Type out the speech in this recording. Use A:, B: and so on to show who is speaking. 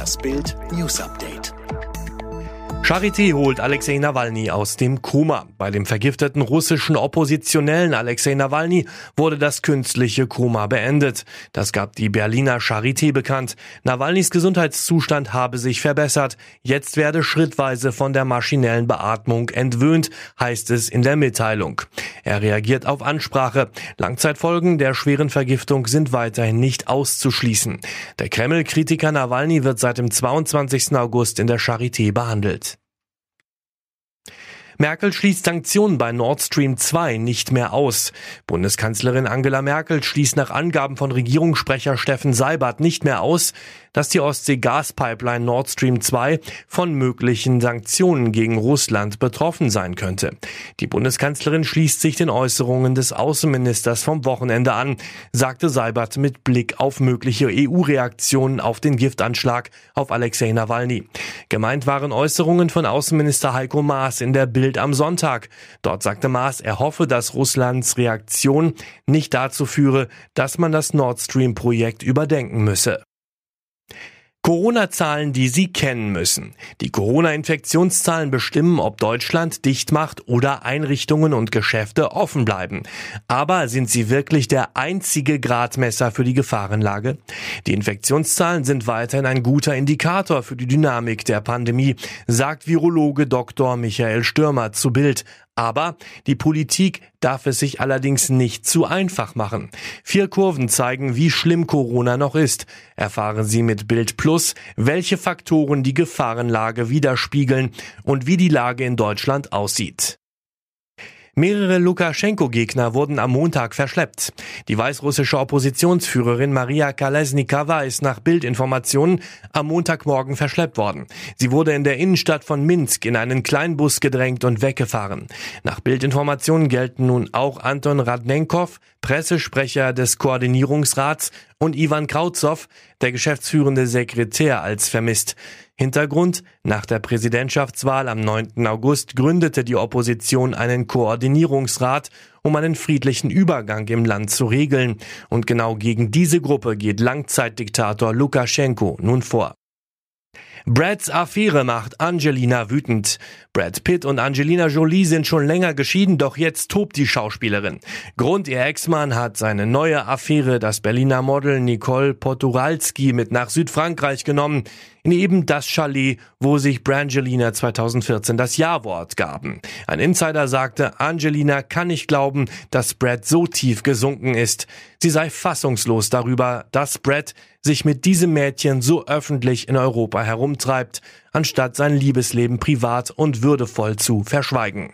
A: Das Bild News Update.
B: Charité holt Alexei Nawalny aus dem Koma. Bei dem vergifteten russischen Oppositionellen Alexei Nawalny wurde das künstliche Koma beendet. Das gab die Berliner Charité bekannt. Nawalnys Gesundheitszustand habe sich verbessert. Jetzt werde schrittweise von der maschinellen Beatmung entwöhnt, heißt es in der Mitteilung. Er reagiert auf Ansprache. Langzeitfolgen der schweren Vergiftung sind weiterhin nicht auszuschließen. Der Kreml-Kritiker Nawalny wird seit dem 22. August in der Charité behandelt. Merkel schließt Sanktionen bei Nord Stream 2 nicht mehr aus. Bundeskanzlerin Angela Merkel schließt nach Angaben von Regierungssprecher Steffen Seibert nicht mehr aus, dass die Ostsee-Gaspipeline Nord Stream 2 von möglichen Sanktionen gegen Russland betroffen sein könnte. Die Bundeskanzlerin schließt sich den Äußerungen des Außenministers vom Wochenende an, sagte Seibert mit Blick auf mögliche EU-Reaktionen auf den Giftanschlag auf Alexei Nawalny. Gemeint waren Äußerungen von Außenminister Heiko Maas in der Bild am Sonntag. Dort sagte Maas, er hoffe, dass Russlands Reaktion nicht dazu führe, dass man das Nord Stream Projekt überdenken müsse. Corona-Zahlen, die Sie kennen müssen. Die Corona-Infektionszahlen bestimmen, ob Deutschland dicht macht oder Einrichtungen und Geschäfte offen bleiben. Aber sind sie wirklich der einzige Gradmesser für die Gefahrenlage? Die Infektionszahlen sind weiterhin ein guter Indikator für die Dynamik der Pandemie, sagt Virologe Dr. Michael Stürmer zu Bild. Aber die Politik darf es sich allerdings nicht zu einfach machen. Vier Kurven zeigen, wie schlimm Corona noch ist. Erfahren Sie mit Bild Plus, welche Faktoren die Gefahrenlage widerspiegeln und wie die Lage in Deutschland aussieht. Mehrere Lukaschenko-Gegner wurden am Montag verschleppt. Die weißrussische Oppositionsführerin Maria Kalesnikava ist nach Bildinformationen am Montagmorgen verschleppt worden. Sie wurde in der Innenstadt von Minsk in einen Kleinbus gedrängt und weggefahren. Nach Bildinformationen gelten nun auch Anton Radnenkov, Pressesprecher des Koordinierungsrats, und Ivan Krautzow, der geschäftsführende Sekretär, als vermisst. Hintergrund, nach der Präsidentschaftswahl am 9. August gründete die Opposition einen Koordinierungsrat, um einen friedlichen Übergang im Land zu regeln. Und genau gegen diese Gruppe geht Langzeitdiktator Lukaschenko nun vor. Brads Affäre macht Angelina wütend. Brad Pitt und Angelina Jolie sind schon länger geschieden, doch jetzt tobt die Schauspielerin. Grund, ihr Ex-Mann hat seine neue Affäre, das Berliner Model Nicole Poturalski, mit nach Südfrankreich genommen, in eben das Chalet, wo sich Brangelina 2014 das Ja-Wort gaben. Ein Insider sagte, Angelina kann nicht glauben, dass Brad so tief gesunken ist. Sie sei fassungslos darüber, dass Brad sich mit diesem Mädchen so öffentlich in Europa herumtreibt, anstatt sein Liebesleben privat und würdevoll zu verschweigen.